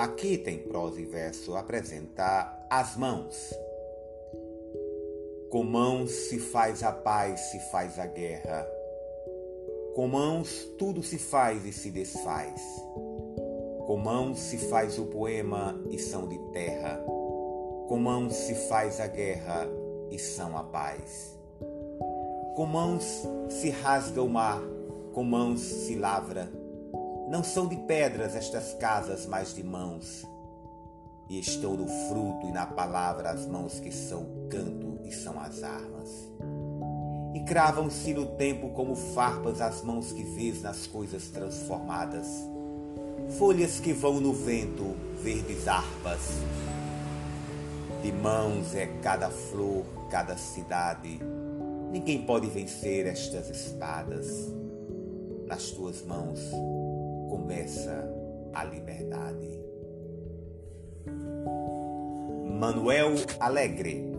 Aqui tem prosa e verso apresentar as mãos. Com mãos se faz a paz, se faz a guerra. Com mãos tudo se faz e se desfaz. Com mãos se faz o poema e são de terra. Com mãos se faz a guerra e são a paz. Com mãos se rasga o mar, com mãos se lavra. Não são de pedras estas casas, mas de mãos. E estão no fruto e na palavra as mãos que são o canto e são as armas. E cravam-se no tempo como farpas as mãos que vês nas coisas transformadas folhas que vão no vento, verdes harpas. De mãos é cada flor, cada cidade. Ninguém pode vencer estas espadas. Nas tuas mãos começa a liberdade. Manuel Alegre